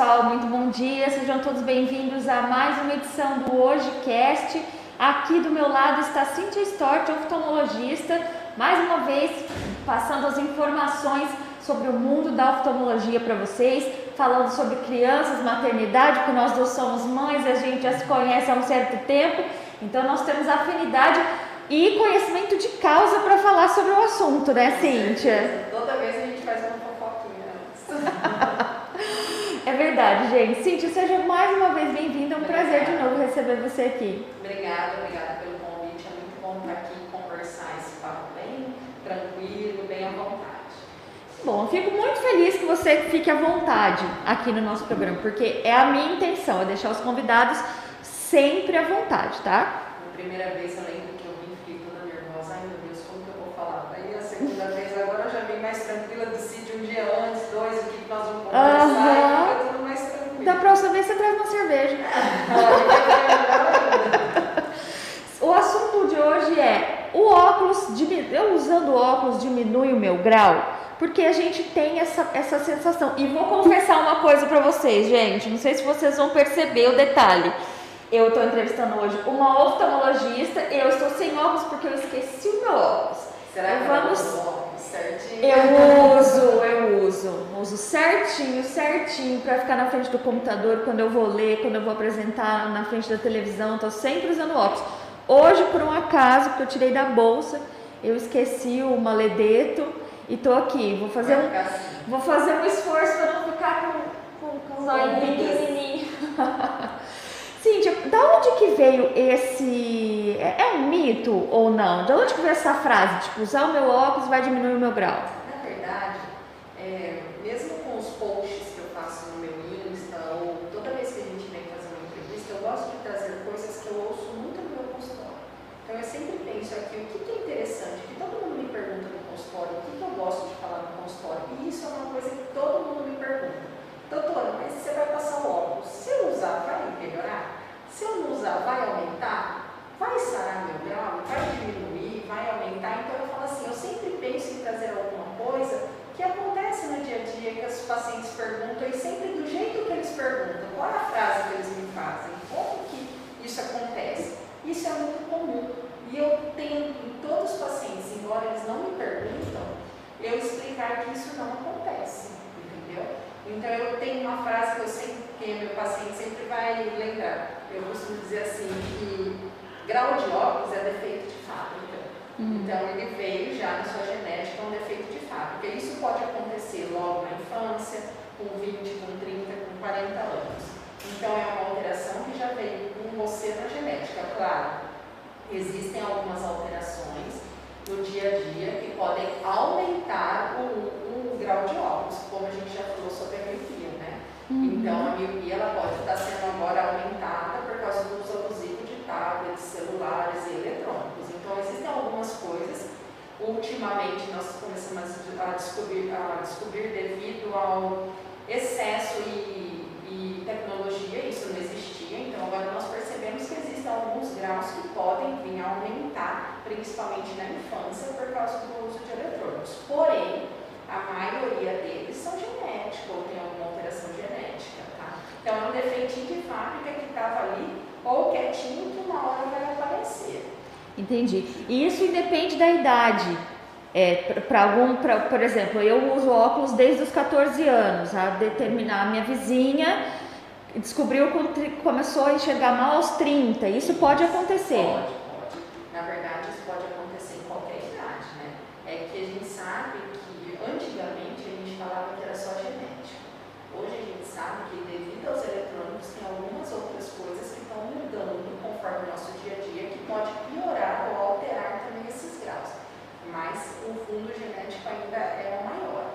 pessoal, muito bom dia. Sejam todos bem-vindos a mais uma edição do HojeCast. Aqui do meu lado está Cintia Stort, oftalmologista, mais uma vez passando as informações sobre o mundo da oftalmologia para vocês, falando sobre crianças, maternidade, porque nós dois somos mães, a gente já se conhece há um certo tempo, então nós temos afinidade e conhecimento de causa para falar sobre o assunto, né, Cíntia? Toda vez a gente faz uma fofoquinha antes. É verdade, gente. Cíntia, seja mais uma vez bem-vinda. É um prazer de novo receber você aqui. Obrigada, obrigada pelo convite. É muito bom estar aqui e conversar esse papo bem tranquilo, bem à vontade. Bom, eu fico muito feliz que você fique à vontade aqui no nosso programa, porque é a minha intenção, é deixar os convidados sempre à vontade, tá? Na primeira vez eu lembro que eu vim fiquei toda nervosa. Ai meu Deus, como que eu vou falar? Aí a segunda vez agora eu já vim mais tranquila, decidi um dia antes, dois, o que nós vamos conversar Aham. e fica tudo mais tranquilo. Da próxima vez você traz uma cerveja. O assunto de hoje é o óculos, eu usando óculos diminui o meu grau? Porque a gente tem essa, essa sensação. E vou confessar uma coisa pra vocês, gente. Não sei se vocês vão perceber o detalhe. Eu estou entrevistando hoje uma oftalmologista. Eu estou sem óculos porque eu esqueci o meu óculos. Será que Vamos- eu vou certinho? Eu uso, eu uso. Uso certinho, certinho para ficar na frente do computador quando eu vou ler, quando eu vou apresentar na frente da televisão. Tô sempre usando óculos. Hoje, por um acaso, que eu tirei da bolsa, eu esqueci o maledeto e tô aqui. Vou fazer um, vou fazer um esforço para não ficar com, com, com os muitas. pequenininhos. Da onde que veio esse. É é um mito ou não? De onde que veio essa frase? Tipo, usar o meu óculos vai diminuir o meu grau? Na verdade, é, mesmo com os posts que eu faço no meu Insta, ou toda vez que a gente vem fazer uma entrevista, eu gosto de trazer coisas que eu ouço muito no meu consultório. Então eu sempre penso aqui, o que, que é interessante, que todo mundo me pergunta no consultório, o que, que eu gosto de falar no consultório, e isso é uma coisa que todo mundo me pergunta. Doutora, mas você vai passar o óculos, se eu usar, vai melhorar? Se eu não usar, vai aumentar? Vai sarar meu grau? Vai diminuir? Vai aumentar? Então eu falo assim, eu sempre penso em trazer alguma coisa que acontece no dia a dia, que os pacientes perguntam e sempre do jeito que eles perguntam. Qual é a frase que eles me fazem? Como que isso acontece? Isso é muito comum. E eu tento em todos os pacientes, embora eles não me perguntam, eu explicar que isso não acontece, entendeu? Então eu tenho uma frase que eu sempre, que meu paciente sempre vai lembrar. Eu costumo dizer assim que grau de óculos é defeito de fábrica. Então ele veio já na sua genética um defeito de fábrica. Isso pode acontecer logo na infância, com 20, com 30, com 40 anos. Então é uma alteração que já veio com você na genética, claro. Existem algumas alterações no dia a dia que podem aumentar o, o grau de óculos, como a gente já falou sobre a miopia, né? Então a miopia ela pode estar sendo agora aumentada por causa do uso abusivo de tablets, celulares e eletrônicos. Então existem algumas coisas. Ultimamente nós começamos a descobrir, a descobrir devido ao excesso e, e tecnologia, isso não existia. Então agora nós percebemos que existem alguns graus que podem vir a aumentar, principalmente na infância, por causa do uso de eletrônicos. Porém, a maioria deles são genéticos ou tem alguma alteração genética, tá? Então é um defeitinho de fábrica que estava ali ou quietinho que uma hora vai aparecer. Entendi. E isso independe da idade. É, para algum, pra, por exemplo, eu uso óculos desde os 14 anos. A determinar minha vizinha descobriu começou a enxergar mal aos 30. Isso pode acontecer. Pode, pode. Na verdade, isso pode acontecer em qualquer idade, né? É que a gente sabe que antigamente a gente falava que era só genético. Hoje a gente sabe que devido aos eletrônicos tem algumas outras coisas que estão mudando conforme o nosso dia a dia que pode piorar ou alterar também esses graus. Mas o fundo genético ainda é o maior.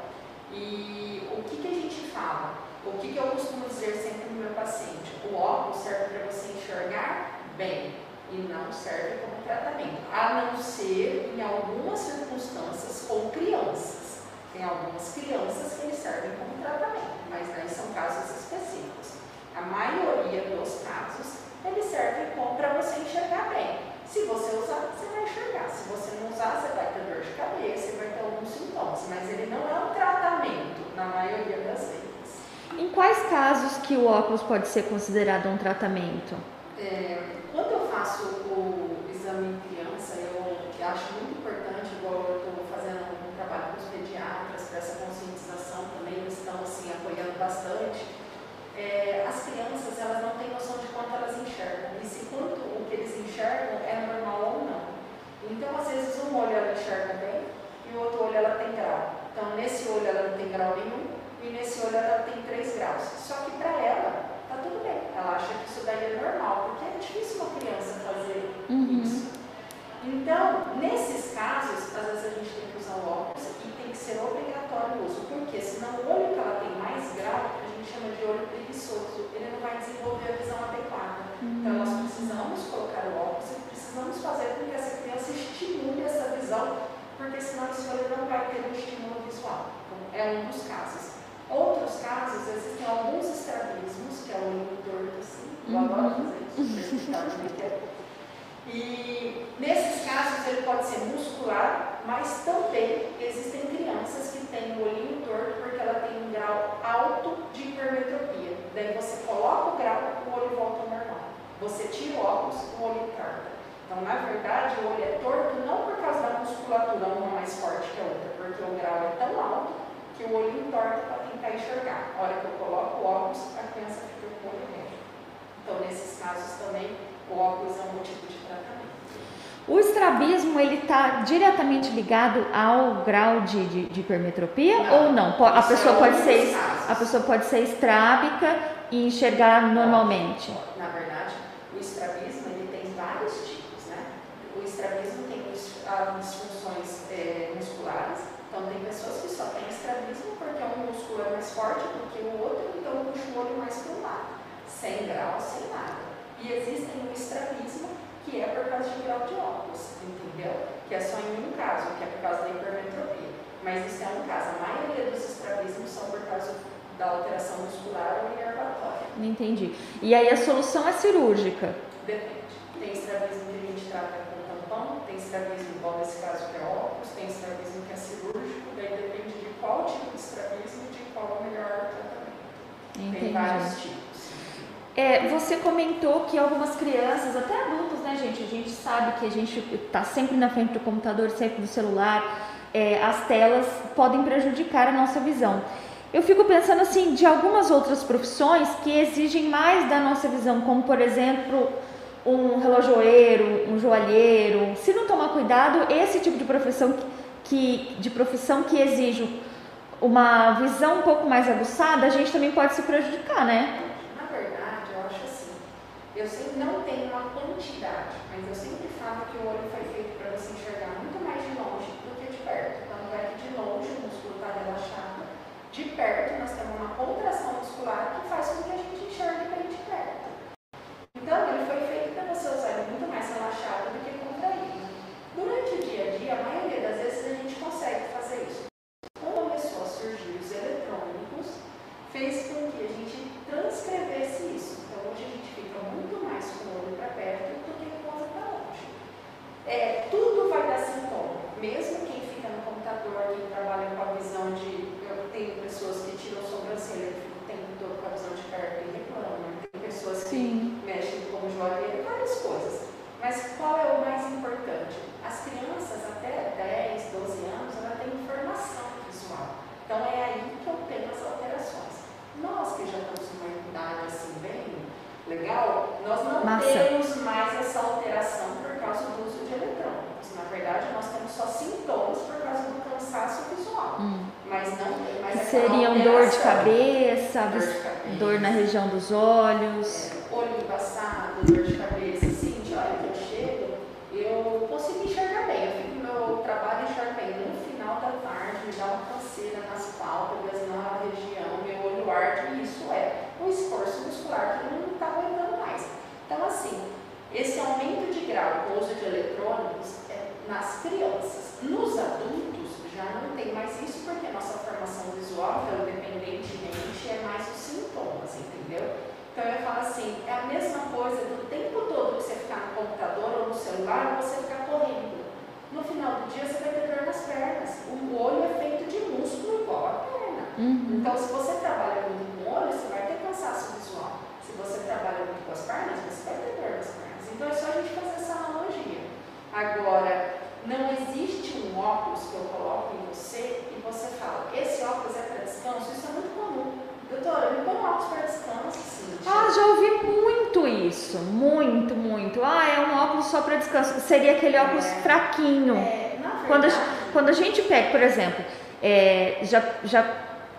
E o que, que a gente fala? O que, que eu costumo dizer sempre no meu paciente? O óculos serve para você enxergar bem e não serve como tratamento, a não ser em algumas circunstâncias com crianças. Tem algumas crianças que eles servem como tratamento, mas daí são casos específicos. A maioria dos casos, eles servem para você enxergar bem. Se você usar, você vai enxergar. Se você não usar, você vai ter dor de cabeça, você vai ter alguns sintomas. Mas ele não é um tratamento, na maioria das vezes. Em quais casos que o óculos pode ser considerado um tratamento? É, quando eu faço o exame em criança, eu acho muito importante, igual eu estou fazendo um trabalho com os pediatras para essa conscientização também, eles estão assim, apoiando bastante. É, as crianças elas não têm noção de quanto elas enxergam e se quanto o que eles enxergam é normal ou não. Então, às vezes, um olho ela enxerga bem e o outro olho ela tem grau. Então, nesse olho ela não tem grau nenhum e nesse olho ela tem 3 graus. Só que para ela, tá tudo bem. Ela acha que isso daí é normal, porque é difícil uma criança fazer Uhum. isso. Então, nesses casos, às vezes a gente tem que usar o óculos e tem que ser obrigatório o uso, porque senão o olho que ela tem mais grau, a gente chama de olho preguiçoso, ele não vai desenvolver a visão adequada. Então, nós precisamos colocar o óculos e precisamos fazer com que essa criança estimule essa visão, porque senão esse olho não vai ter um estímulo visual. Então, é um dos casos. Outros casos, existem alguns estrabismos, que é o olho torto, assim, eu adoro fazer isso. E nesses casos ele pode ser muscular, mas também existem crianças que têm o olhinho torto porque ela tem um grau alto de hipermetropia. Daí você coloca o grau, o olho volta ao normal. Você tira o óculos, o olho torta. Então, na verdade, o olho é torto não por causa da musculatura, uma mais forte que a outra, porque o grau é tão alto que o olho entorta para tentar enxergar. A hora que eu coloco o óculos, a criança fica com o olho. Então, nesses casos também, o óculos é um tipo de tratamento. O estrabismo ele está diretamente ligado ao grau de, de, de hipermetropia Não. ou não? A pessoa é pode ser casos. a pessoa pode ser estrábica e enxergar normalmente. Na verdade, o estrabismo ele tem vários tipos, né? O estrabismo tem as disfunções eh, musculares. Então, tem pessoas que só têm estrabismo porque um músculo é mais forte do que o outro, então puxa o olho mais para um lado, sem grau, sem nada. E existem o estrabismo que é por causa de grau de óculos, entendeu? Que é só em um caso, que é por causa da hipermetropia. Mas isso é um caso. A maioria dos estrabismos são por causa da alteração muscular ou inervatória. Não entendi. E aí a solução é cirúrgica. Depende. Tem estrabismo que a gente trata com tampão, tem estrabismo igual nesse caso que é óculos, tem estrabismo que é cirúrgico, daí depende de qual tipo de estrabismo e de qual é o melhor tratamento. Tem Entendi. vários tipos. É, você comentou que algumas crianças, até adultos, né, gente? A gente sabe que a gente está sempre na frente do computador, sempre do celular. é, as telas podem prejudicar a nossa visão. Eu fico pensando assim de algumas outras profissões que exigem mais da nossa visão, como por exemplo um relojoeiro, um joalheiro. Se não tomar cuidado, esse tipo de profissão que, que- de profissão que exige uma visão um pouco mais aguçada, a gente também pode se prejudicar, né? Na verdade, eu acho assim, eu sempre não tenho uma quantidade, mas eu sempre falo que o olho foi feito para você enxergar muito mais de longe do que de perto. Tanto é que de longe o músculo está relaxado, de perto nós temos uma contração muscular que faz com que a gente enxergue bem de perto. Então, ele foi feito para você usar ele muito mais relaxado do que contraído. Durante o dia a dia, a maioria das vezes a gente consegue fazer isso. Quando começou a surgir os eletrônicos, fez com que a gente transcrevesse isso. Então hoje a gente fica muito mais com o olho para perto do que com o olho para longe. É, tudo vai dar sintoma. Mesmo quem fica no computador, quem trabalha com a visão de. Eu tenho pessoas que tiram sobrancelha, que ficam o tempo todo com a visão de perto e reclamam. Tem pessoas que Sim. mexem como joalheiro, várias coisas. Mas qual é o mais importante? As crianças até 10, 12 anos, ela tem informação visual. Então é aí que eu tenho as alterações. Nós que já estamos numa idade assim bem legal, nós não Massa. temos mais essa alteração por causa do uso de eletrônicos. Na verdade, nós temos só sintomas por causa do cansaço visual. Hum. Mas não tem mais aquela Seriam dor de cabeça, Dor de cabeça. dor na região dos olhos. É, olho embaçado, dor de cabeça, assim, de hora que eu chego, eu consigo enxergar bem, eu fico no meu trabalho enxergo bem. No final da tarde me dá uma canseira nas pálpebras, na região, meu olho arde, e isso é um esforço muscular que não está aguentando mais. Então, assim, esse aumento de grau com o uso de eletrônicos é nas crianças. Nos adultos já não tem mais isso porque a nossa formação visual, independentemente, é mais os sintomas, entendeu? Então eu falo assim, é a mesma coisa do tempo todo que você ficar no computador ou no celular você ficar correndo. No final do dia você vai ter dor nas pernas. O olho é feito de músculo igual a perna. Uhum. Então se você trabalha muito com o olho, você vai ter cansaço visual. Se você trabalha muito com as pernas, você vai ter dor nas pernas. Então é só a gente fazer essa analogia. Agora, isso, muito, muito. Ah, é um óculos só para descanso. Seria aquele óculos É. fraquinho. É, Quando a, quando a gente pega, por exemplo, é, já, já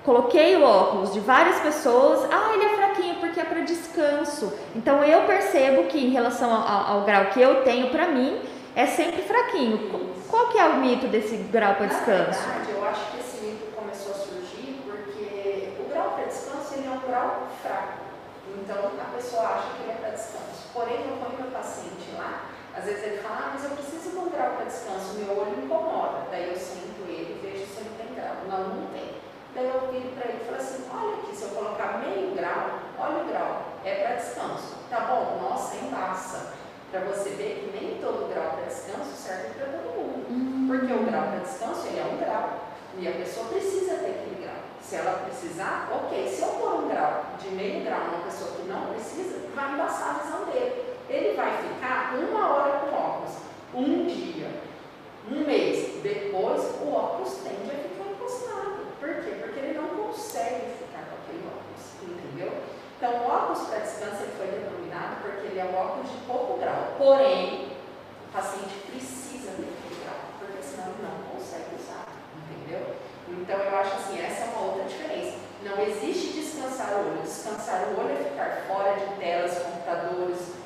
coloquei o óculos de várias pessoas, ah, ele é fraquinho porque é para descanso. Então eu percebo que em relação ao, ao grau que eu tenho para mim, é sempre fraquinho. Qu- Qual que é o mito desse grau para descanso? Na verdade, eu acho que esse mito começou a surgir porque o grau para descanso ele é um grau fraco. Então a pessoa acha que ele é para descanso. Porém, eu ponho meu paciente lá, às vezes ele fala, ah, mas eu preciso de um grau para descanso, meu olho incomoda. Daí eu sento ele e vejo se ele tem grau. Não, não tem. Daí eu viro para ele e falo assim, olha aqui, se eu colocar meio grau, olha o grau, é para descanso. Tá bom? Nossa, embaça. Para você ver que nem todo grau para descanso serve para todo mundo. Porque o grau para descanso ele é um grau. E a pessoa precisa ter grau. Se ela precisar, ok. Se eu pôr um grau de meio grau numa pessoa que não precisa, vai embaçar a visão dele. Ele vai ficar uma hora com óculos, um dia, um mês. Depois, o óculos tende a ficar encostado. Por quê? Porque ele não consegue ficar com aquele óculos. Entendeu? Então, o óculos para ele foi denominado porque ele é um óculos de pouco grau. Porém, o paciente precisa ter aquele grau, porque senão ele não consegue usar. Entendeu? Então, eu acho assim, essa é uma outra diferença. Não existe descansar o olho. Descansar o olho é ficar fora de telas, computadores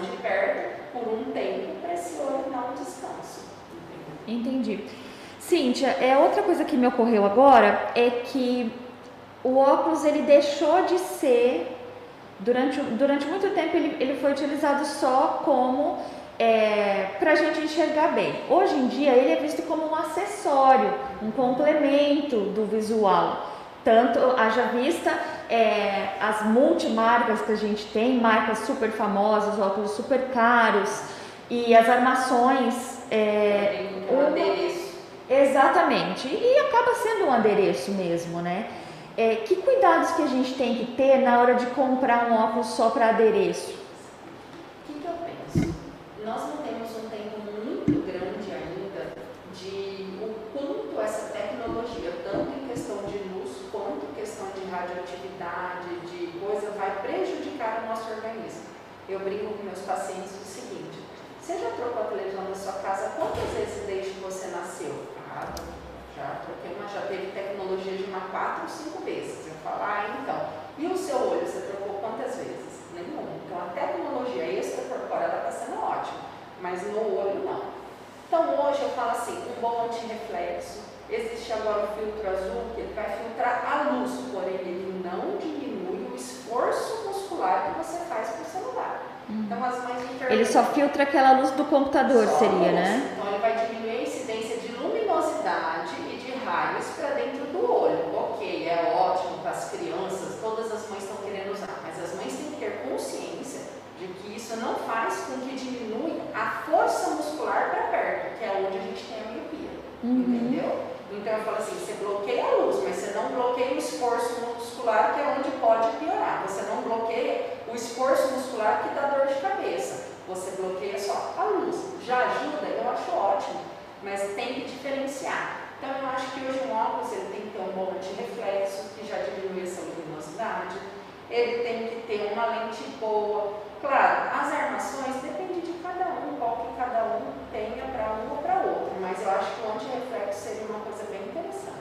de perto por um tempo para esse olho dar um descanso. Entendi. Cíntia, é outra coisa que me ocorreu agora é que o óculos ele deixou de ser durante, durante muito tempo ele, ele foi utilizado só como é, para a gente enxergar bem. Hoje em dia ele é visto como um acessório, um complemento do visual. Tanto haja vista é, as multimarcas que a gente tem, marcas super famosas, óculos super caros e as armações é, um adereço. Exatamente, e acaba sendo um adereço mesmo, né? É, que cuidados que a gente tem que ter na hora de comprar um óculos só para adereço? O que, que eu penso? Nós não temos um tempo muito grande ainda de o quanto essa tecnologia, tanto em questão de luz quanto em questão de radioatividade, de coisa, vai prejudicar o nosso organismo. Eu brinco com meus pacientes o seguinte: você já trocou a televisão da sua casa quantas vezes desde que você nasceu? Ah, já troquei uma, já teve tecnologia de uma quatro ou cinco vezes. Eu falo, ah, então. E o seu olho, você trocou quantas vezes? Nenhuma. Então a tecnologia extracorpórea está sendo ótima, mas no olho não. Então hoje eu falo assim, um bom antirreflexo. Existe agora o filtro azul que ele vai filtrar a luz, porém ele não diminui o esforço muscular que você faz com o celular. Então as mães Ele só filtra aquela luz do computador, só seria, luz. né? Então ele vai diminuir a incidência de luminosidade e de raios para dentro do olho. Ok, é ótimo para as crianças, todas as mães estão querendo usar, mas as mães têm que ter consciência de que isso não faz com que diminui a força muscular para perto, que é onde a gente tem a miopia. Uhum. Entendeu? Então eu falo assim, você bloqueia a luz, mas você não bloqueia o esforço muscular, que é onde pode piorar. Você não bloqueia o esforço muscular que dá dor de cabeça. Você bloqueia só a luz. Já ajuda, eu acho ótimo, mas tem que diferenciar. Então eu acho que hoje um óculos ele tem que ter um bom antirreflexo, que já diminui essa luminosidade. Ele tem que ter uma lente boa. Claro, as armações depende de cada um, qual que cada um tenha para um ou para outro, mas eu acho que o antirreflexo seria uma coisa bem interessante.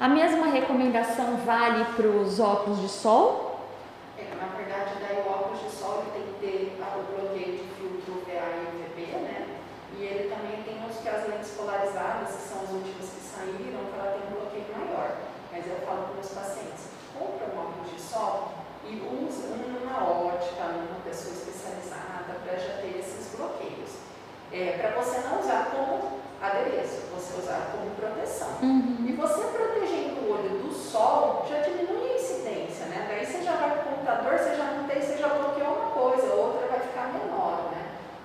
A mesma recomendação vale para os óculos de sol? É, na verdade, daí o óculos de sol tem que ter o bloqueio de filtro VA e UVB, né? E ele também tem os que as lentes polarizadas, que são as últimas que saíram, que ela tem um bloqueio maior. Mas eu falo para meus pacientes, compra um óculos de sol e usa um numa ótica, numa pessoa especializada, para já ter esses bloqueios. É, para você não usar como adereço, você usar como proteção. Uhum. E você protegendo o olho do sol já diminui a incidência, né? Daí você já vai para o computador, você já não tem, você já bloqueou uma coisa, a outra vai ficar menor, né?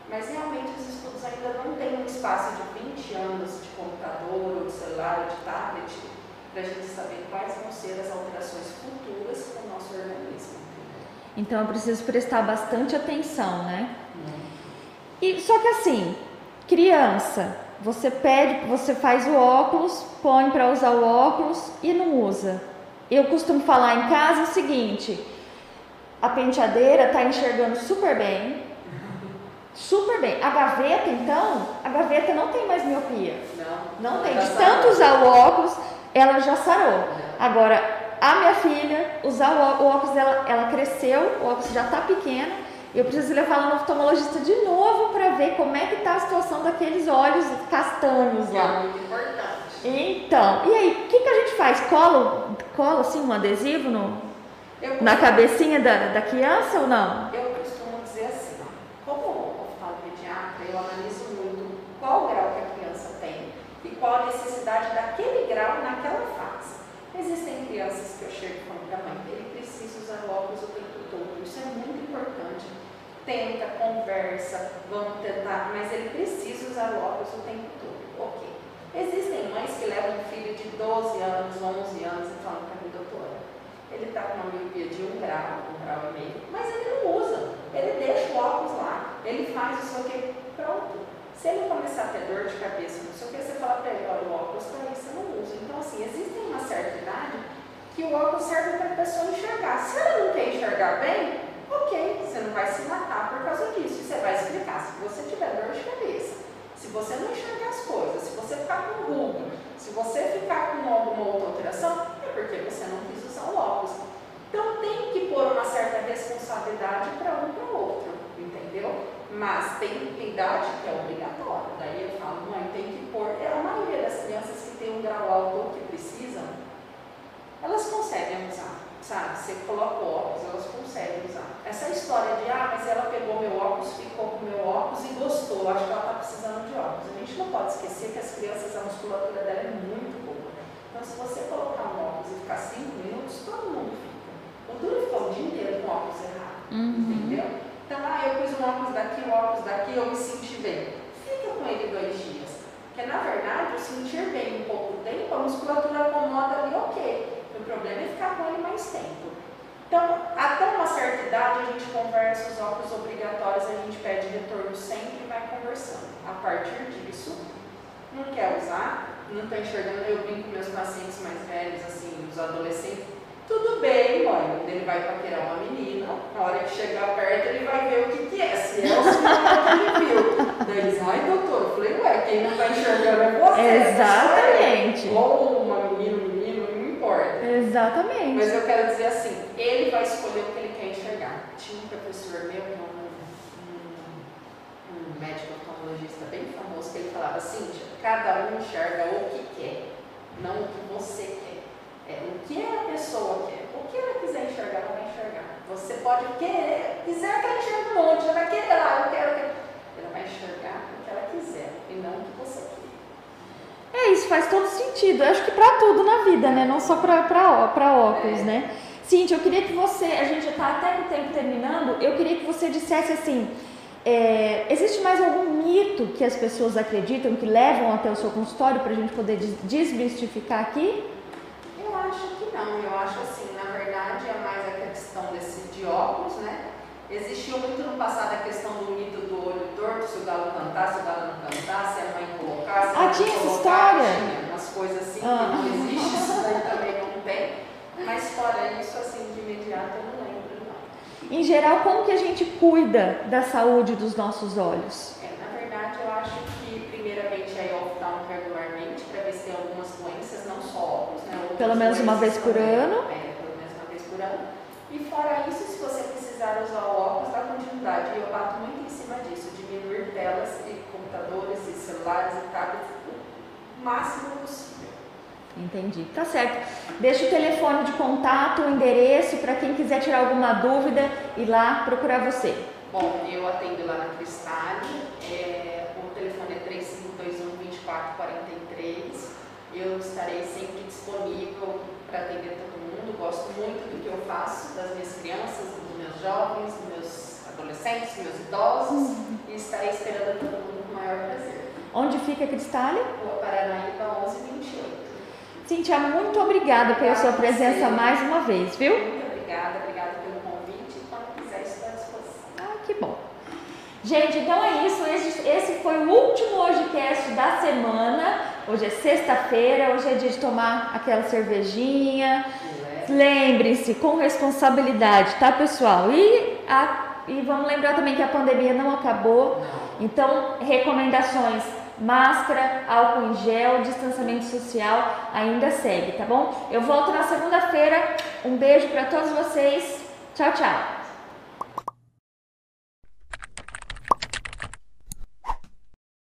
Mas realmente os estudos ainda não têm um espaço de 20 anos de computador, ou de celular, ou de tablet, para a gente saber quais vão ser as alterações futuras com o nosso organismo. Então eu preciso prestar bastante atenção, né? E só que assim, Criança, você pede, você faz o óculos, põe para usar o óculos e não usa. Eu costumo falar em casa o seguinte: a penteadeira está enxergando super bem, super bem. A gaveta, então, a gaveta não tem mais miopia. Não. Não tem. De tanto usar o óculos, ela já sarou. Agora, a minha filha, usar o óculos dela, ela cresceu, o óculos já está pequeno eu preciso levar no oftalmologista de novo para ver como é que está a situação daqueles olhos castanhos lá. É muito importante. Então, e aí, o que, que a gente faz? Cola, cola assim um adesivo no, Eu na cabecinha da, da criança ou não? Eu costumo dizer assim, ó, como oftalmopediatra, eu analiso muito qual grau que a criança tem e qual a necessidade daquele grau naquela fase. Existem crianças que eu chego e falo para a mãe, ele precisa usar óculos o tempo todo. Isso é muito importante tenta, conversa, vamos tentar, mas ele precisa usar o óculos o tempo todo. Ok. Existem mães que levam um filho de 12 anos, 11 anos e falam para mim, doutora, ele está com uma miopia de um grau, um grau e meio, mas ele não usa. Ele deixa o óculos lá, ele faz o seu que, pronto. Se ele começar a ter dor de cabeça, não sei o que, você fala para ele, olha, o óculos está aí, você não usa. Então, assim, existe uma certa idade que o óculos serve para a pessoa enxergar. Se ela não quer enxergar bem, ok, você não vai se matar por causa disso. Você vai explicar se você tiver dor de cabeça, se você não enxergar as coisas, se você ficar com ruga, se você ficar com alguma outra alteração, é porque você não quis usar o óculos. Então tem que pôr uma certa responsabilidade para um para o outro, entendeu? Mas tem idade que é obrigatória. Daí eu falo, mãe, tem que pôr. É a maioria das crianças que tem um grau alto ou que precisam, elas conseguem usar sabe? Você coloca o óculos, elas conseguem usar. Essa história de, ah, mas ela pegou meu óculos, ficou com meu óculos e gostou, acho que ela está precisando de óculos. A gente não pode esquecer que as crianças, a musculatura dela é muito boa. Então, se você colocar um óculos e ficar cinco minutos, todo mundo fica. O duro é ficar o dia inteiro com óculos errado, uhum. entendeu? Então, ah, eu pus um óculos daqui, um óculos daqui, eu me senti bem. Fica com ele dois dias. Porque, na verdade, o sentir bem um pouco tempo, a musculatura acomoda ali, ok. Problema é ficar com ele mais tempo. Então, até uma certa idade, a gente conversa, os óculos obrigatórios, a gente pede retorno sempre e vai conversando. A partir disso, não quer usar, não está enxergando, eu brinco com meus pacientes mais velhos, assim, os adolescentes, tudo bem, mãe, ele vai paquerar uma menina, na hora que chegar perto ele vai ver o que, que é, se é o sinal que ele viu. Daí eles, ai doutor, eu falei, ué, quem não está enxergando é você. Exatamente. Ou uma menina, um menino, importa. Exatamente. Mas eu quero dizer assim, ele vai escolher o que ele quer enxergar. Tinha um professor meu, um, um, um médico oftalmologista bem famoso, que ele falava assim, cada um enxerga o que quer, não o que você quer. É o que a pessoa quer. O que ela quiser enxergar, ela vai enxergar. Você pode querer, quiser que ela enxergue um monte, ela vai querer lá, eu quero, eu quero. Ela vai enxergar o que ela quiser e não o que você quer. É, isso faz todo sentido. Eu acho que para tudo na vida, né? Não só para óculos, né? Cintia, eu queria que você, a gente já está até com o tempo terminando, eu queria que você dissesse assim, é, existe mais algum mito que as pessoas acreditam, que levam até o seu consultório para a gente poder desmistificar aqui? Eu acho que não, eu acho assim, na verdade é mais a questão desse de óculos, né? Existiu muito no passado a questão do mito do olho torto, se o galo cantar, se o galo não cantar, se a mãe colocar, se a ah, tinha colocar, história? tinha umas coisas assim ah. que não existe, isso daí também não tem. Mas fora isso, assim, de imediato eu não lembro, não. Em geral, como que a gente cuida da saúde dos nossos olhos? É, na verdade, eu acho que primeiramente é oftalmo regularmente, para ver se tem algumas doenças, não só óculos, né? Outras pelo menos uma vez por também, ano? É, pelo menos uma vez por ano. E fora isso, se você precisar usar o óculos, dá continuidade. E eu bato muito em cima disso, diminuir telas e computadores celulares e tablets o máximo possível. Entendi. Tá certo. Deixa o telefone de contato, o endereço para quem quiser tirar alguma dúvida e lá procurar você. Bom, eu atendo lá na Cristale. É, o telefone é 3521 2443. Eu estarei sempre disponível para atender todo mundo, gosto muito do que eu faço, das minhas crianças, dos meus jovens, dos meus adolescentes, dos meus idosos, uhum. e estarei esperando todo mundo com o maior prazer. Onde fica a Cristália? Paranaíba 1128. Cintia, muito obrigada pela sua presença mais uma vez, viu? Muito obrigada, obrigada pelo convite quando quiser estou à disposição. Ah, que bom. Gente, então é isso. Esse, esse foi o último semana. Hoje é sexta-feira, hoje é dia de tomar aquela cervejinha. Lembrem-se, com responsabilidade, tá, pessoal? E, a, e vamos lembrar também que a pandemia não acabou. Então, recomendações: máscara, álcool em gel, distanciamento social ainda segue, tá bom? Eu volto na segunda-feira. Um beijo para todos vocês. Tchau, tchau.